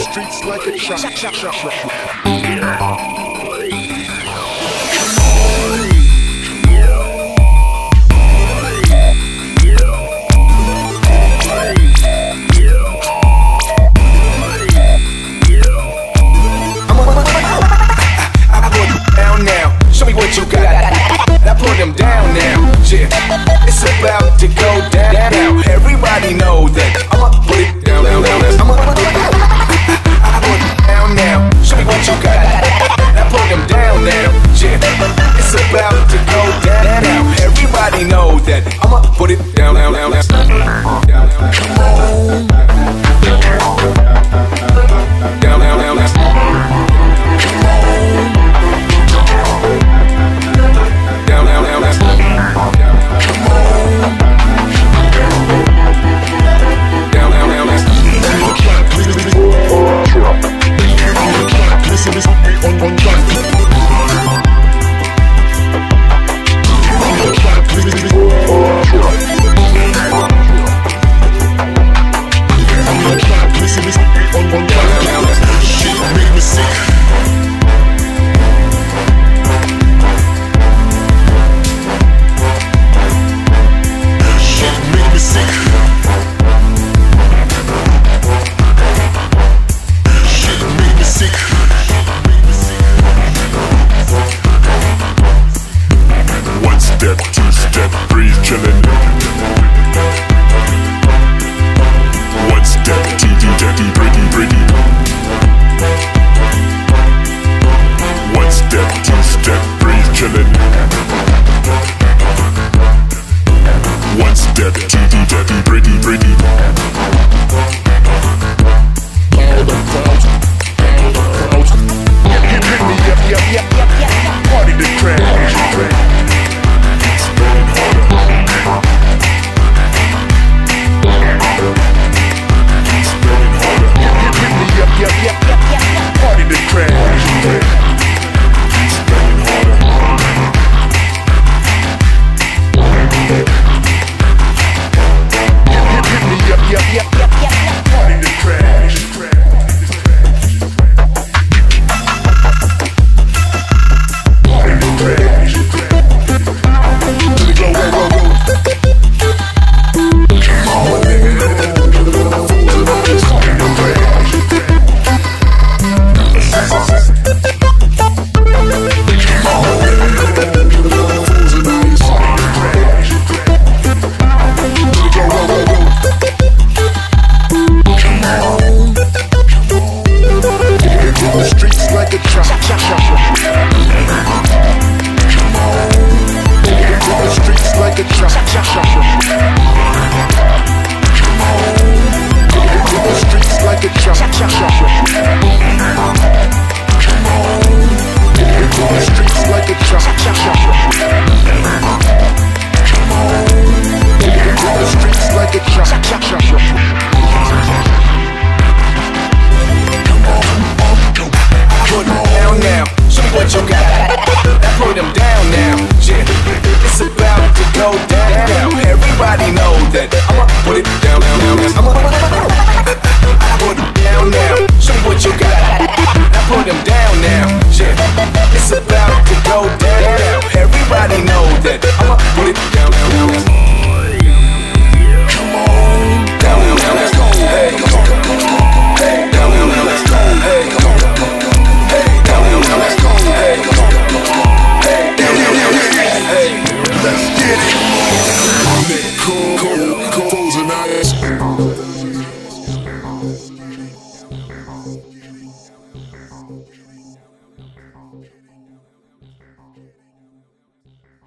streets like a chop, chop, chop, chop. Yeah. down now. Yeah, it's about to go down. Everybody know that put it down, down, down, down. Come on. Down, down, down. Come on. Down, down, down. Come on. Down, down, down, on. step, two step, breeze chillin'. One step, two, two, two, two, three, two, three, two. One step, two step, breeze chillin'. One step, two, two, two, two, three, two, three, two. the streets like a down now. What you got. Down now. Yeah. It's about to go down. Everybody know that I'ma put it down.